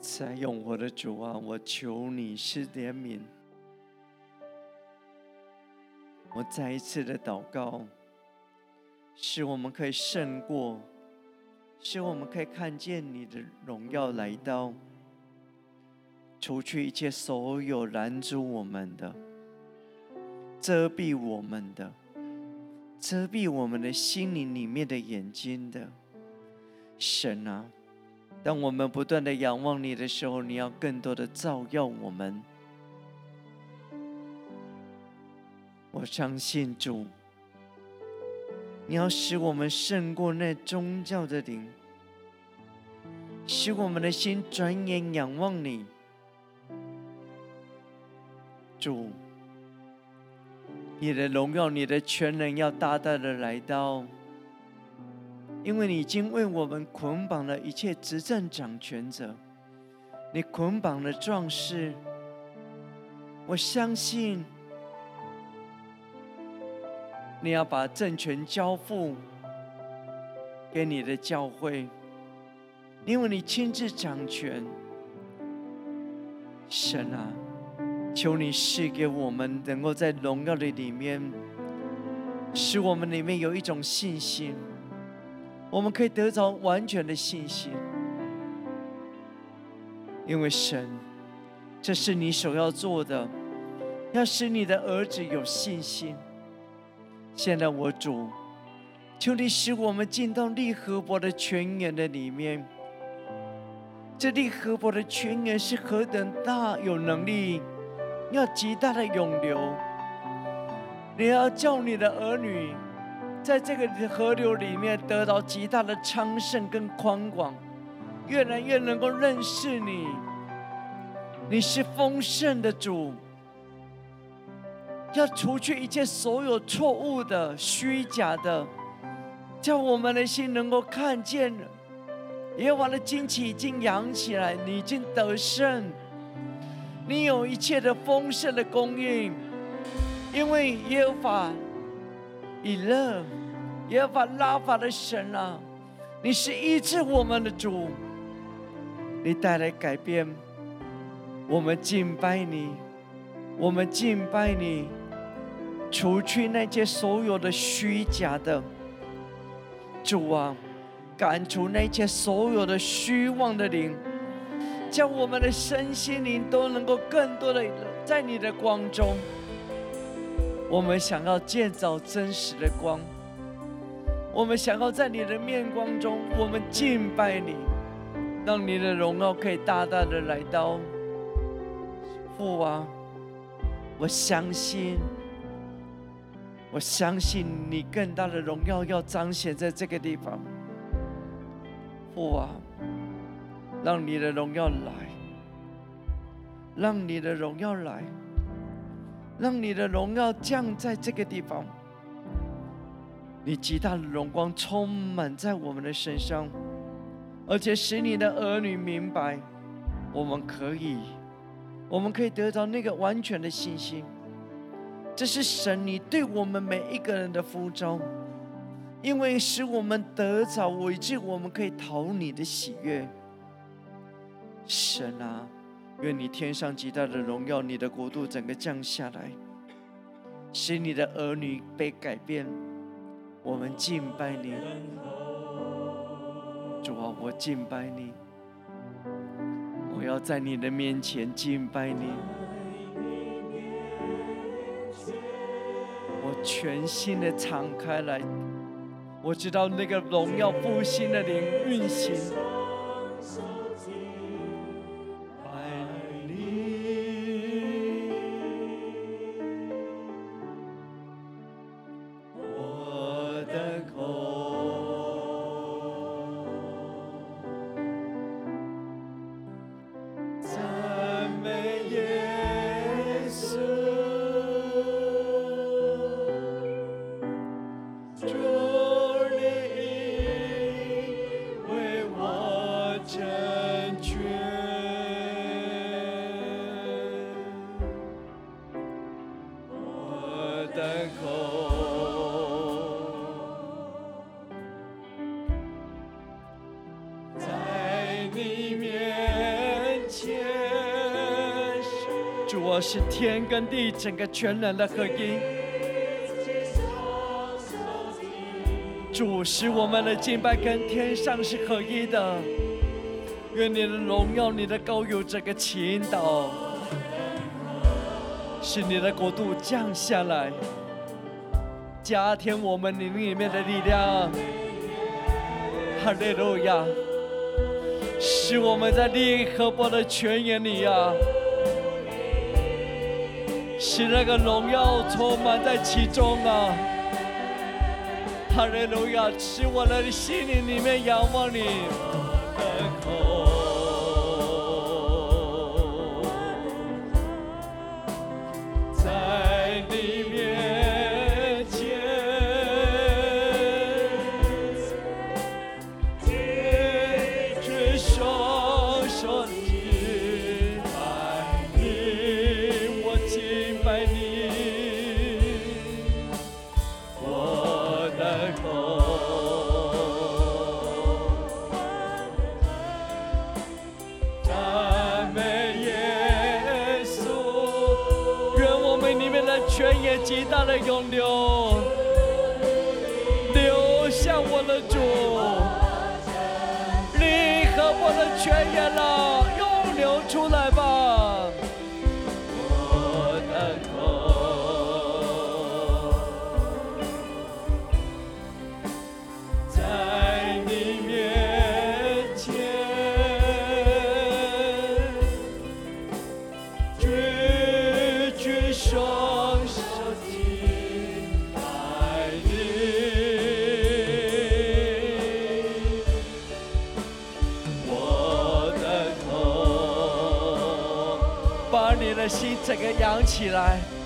在永活的主啊，我求你施怜悯。我再一次的祷告，使我们可以胜过，使我们可以看见你的荣耀来到，除去一切所有拦阻我们的、遮蔽我们的、遮蔽我们的心灵里面的眼睛的神啊。当我们不断的仰望你的时候，你要更多的照耀我们。我相信主，你要使我们胜过那宗教的灵，使我们的心转眼仰望你。主，你的荣耀，你的全能要大大的来到。因为你已经为我们捆绑了一切执政掌权者，你捆绑了壮士。我相信你要把政权交付给你的教会，因为你亲自掌权。神啊，求你赐给我们，能够在荣耀的里面，使我们里面有一种信心。我们可以得着完全的信心，因为神，这是你所要做的，要使你的儿子有信心。现在我主，求你使我们进到利和伯的泉源的里面。这利和伯的泉源是何等大，有能力，要极大的涌流。你要叫你的儿女。在这个河流里面得到极大的昌盛跟宽广，越来越能够认识你。你是丰盛的主，要除去一切所有错误的、虚假的，叫我们的心能够看见，耶和华的旌旗已经扬起来，你已经得胜，你有一切的丰盛的供应，因为耶和华。以勒，耶和华拉法的神啊，你是医治我们的主，你带来改变，我们敬拜你，我们敬拜你，除去那些所有的虚假的主啊，赶除那些所有的虚妄的灵，将我们的身心灵都能够更多的在你的光中。我们想要建造真实的光，我们想要在你的面光中，我们敬拜你，让你的荣耀可以大大的来到。父啊，我相信，我相信你更大的荣耀要彰显在这个地方。父啊，让你的荣耀来，让你的荣耀来。让你的荣耀降在这个地方，你极大的荣光充满在我们的身上，而且使你的儿女明白，我们可以，我们可以得到那个完全的信心。这是神你对我们每一个人的呼召，因为使我们得着为至，我们可以讨你的喜悦。神啊！愿你天上极大的荣耀，你的国度整个降下来，使你的儿女被改变。我们敬拜你，主啊，我敬拜你，我要在你的面前敬拜你，我全心的敞开来，我知道那个荣耀复兴的灵运行。是天跟地整个全人的合一。主使我们的敬拜跟天上是合一的。愿你的荣耀、你的高有这个祈祷，使你的国度降下来，加添我们灵里面的力量。哈利路亚！使我们在利和波的泉眼里啊，使那个荣耀充满在其中啊！哈利路亚！使我的心灵里面仰望你个扬起来。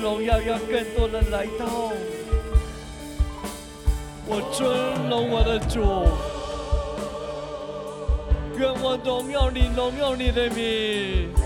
荣耀让更多人来到，我尊荣我的主，愿我荣耀你，荣耀你的名。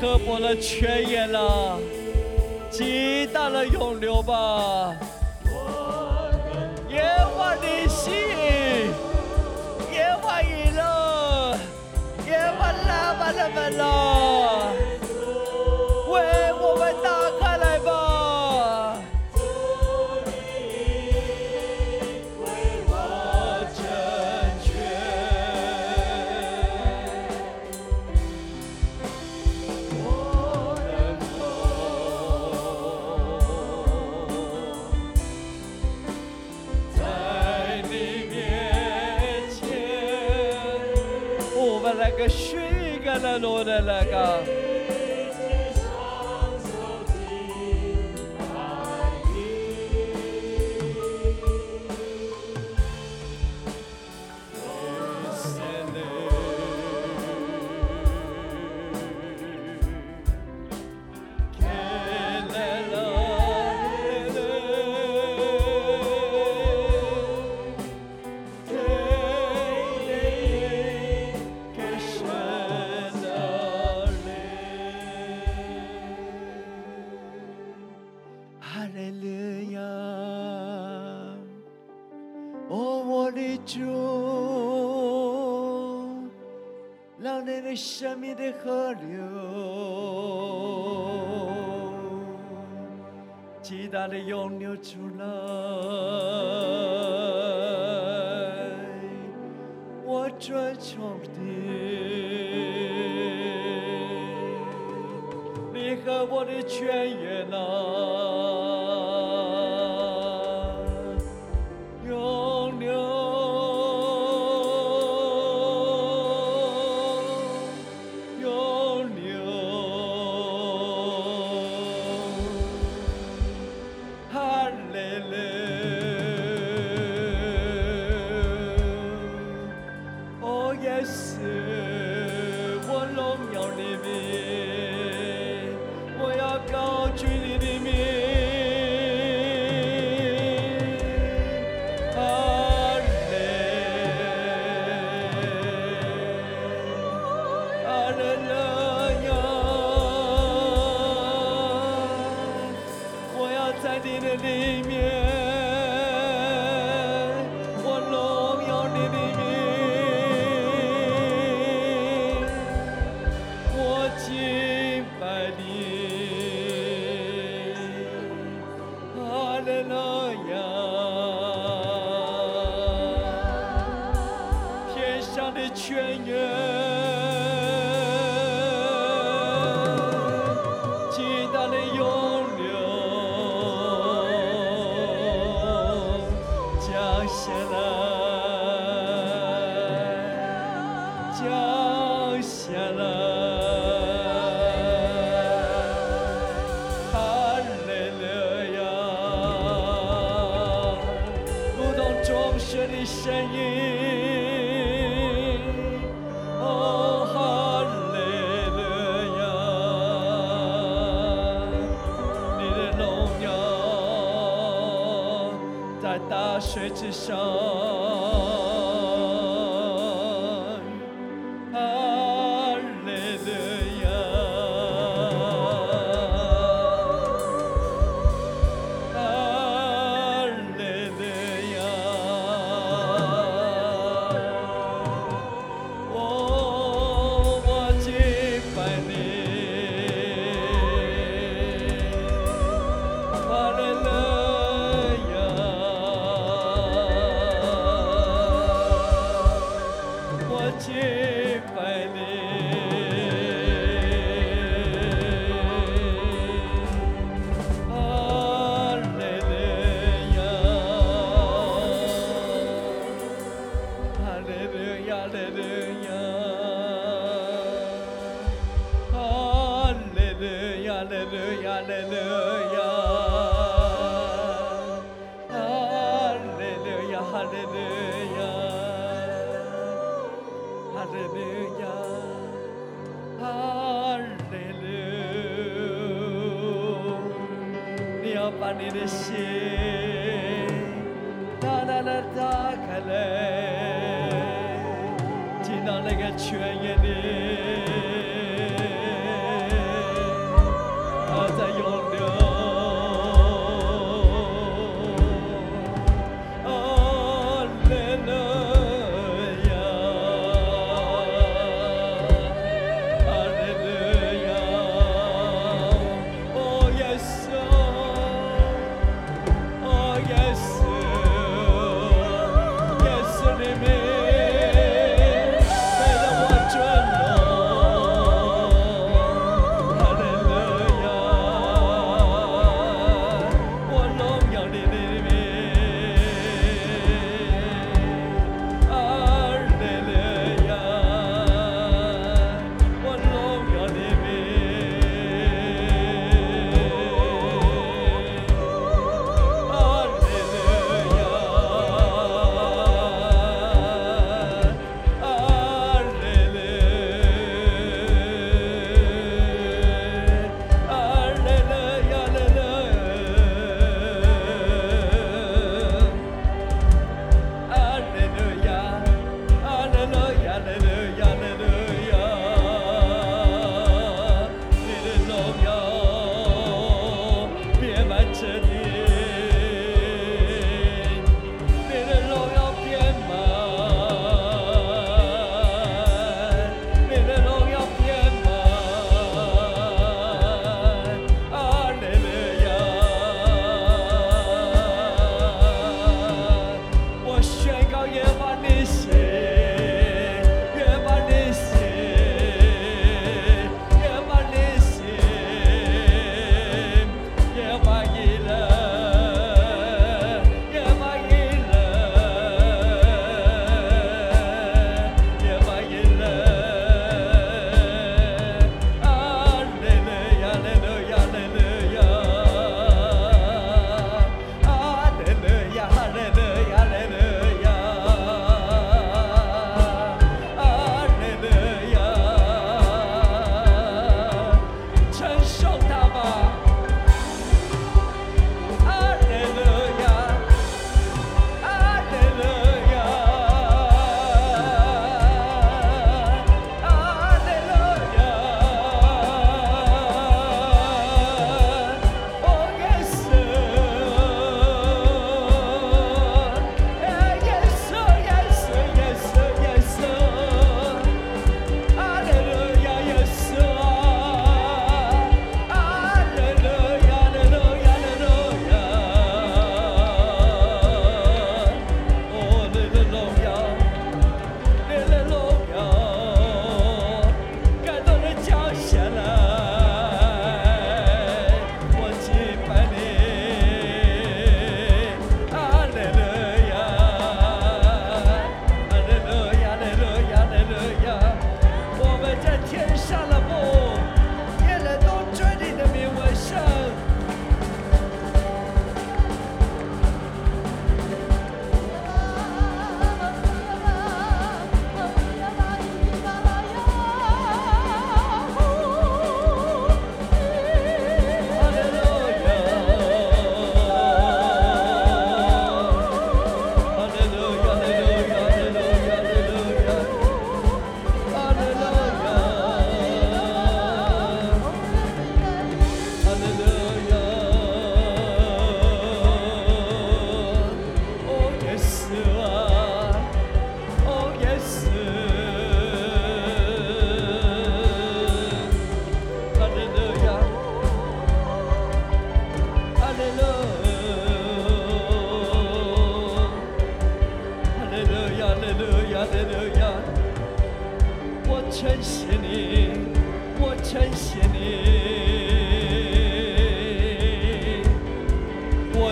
刻薄了泉眼了极大的涌流吧。我们的戏演化了演完了完了完了的河流，极大的涌流出来，我专宠的，你和我的泉源啊。在你的里面。声音。哦哈利路亚。你的在大雪之上。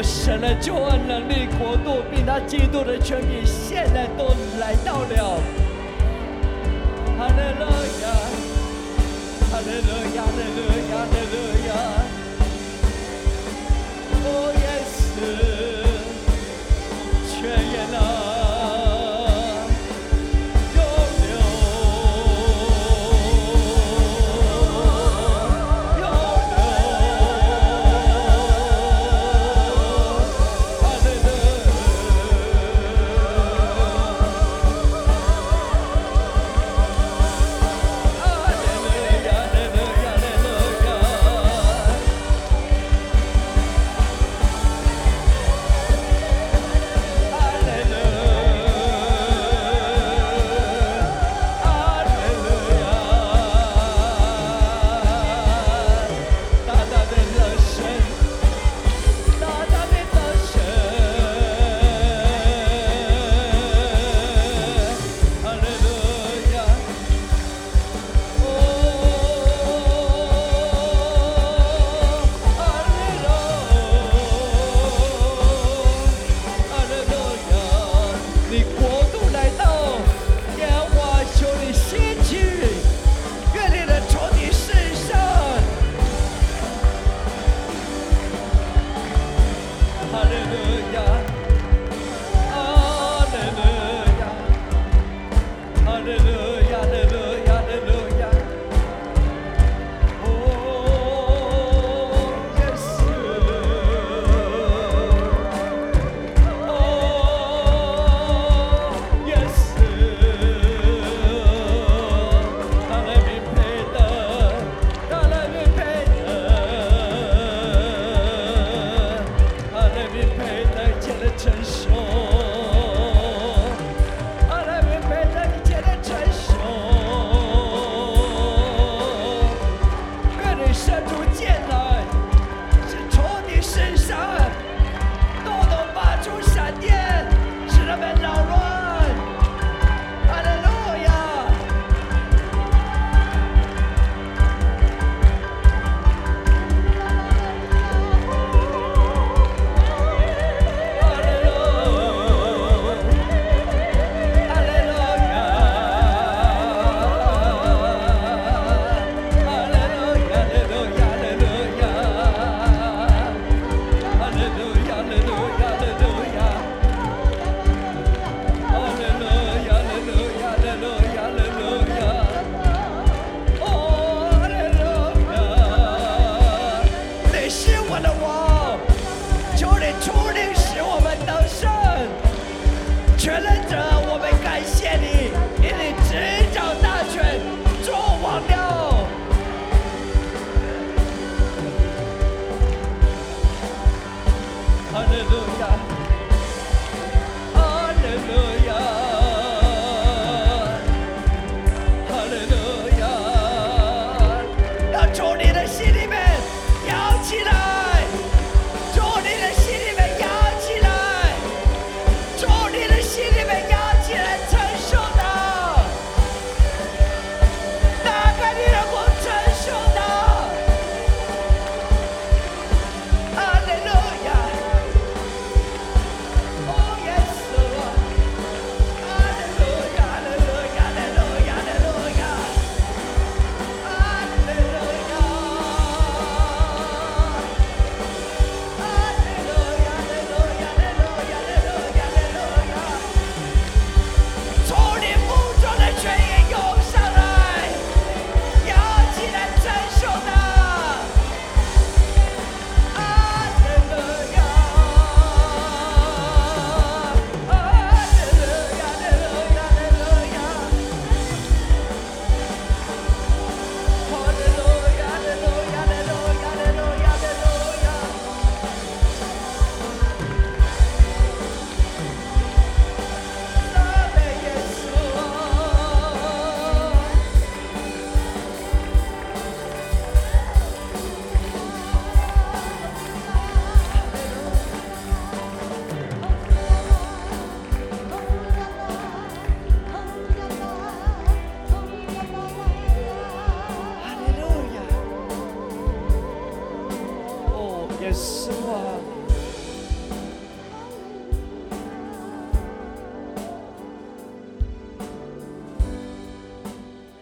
神的救恩能力、国度，并他基督的权柄，现在都来到了。哈利路亚，哈利路亚，哈利路亚。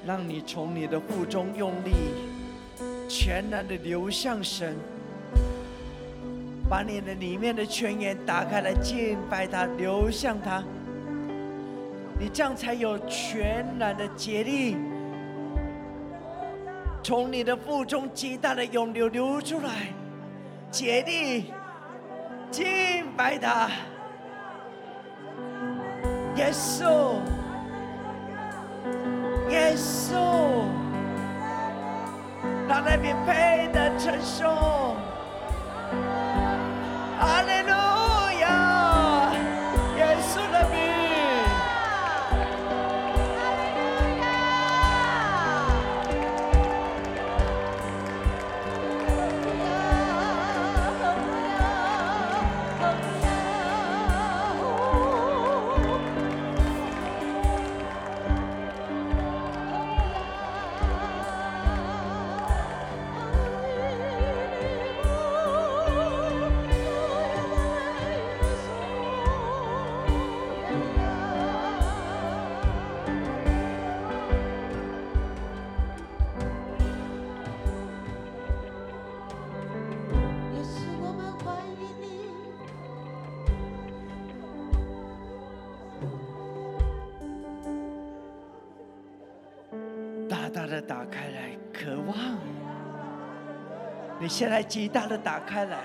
让你从你的腹中用力，全然的流向神，把你的里面的泉源打开来敬拜他，流向他。你这样才有全然的竭力，从你的腹中极大的涌流流出来，竭力敬拜他，耶稣。耶稣，他那边配的承受，的打开来，渴望。你现在极大的打开来。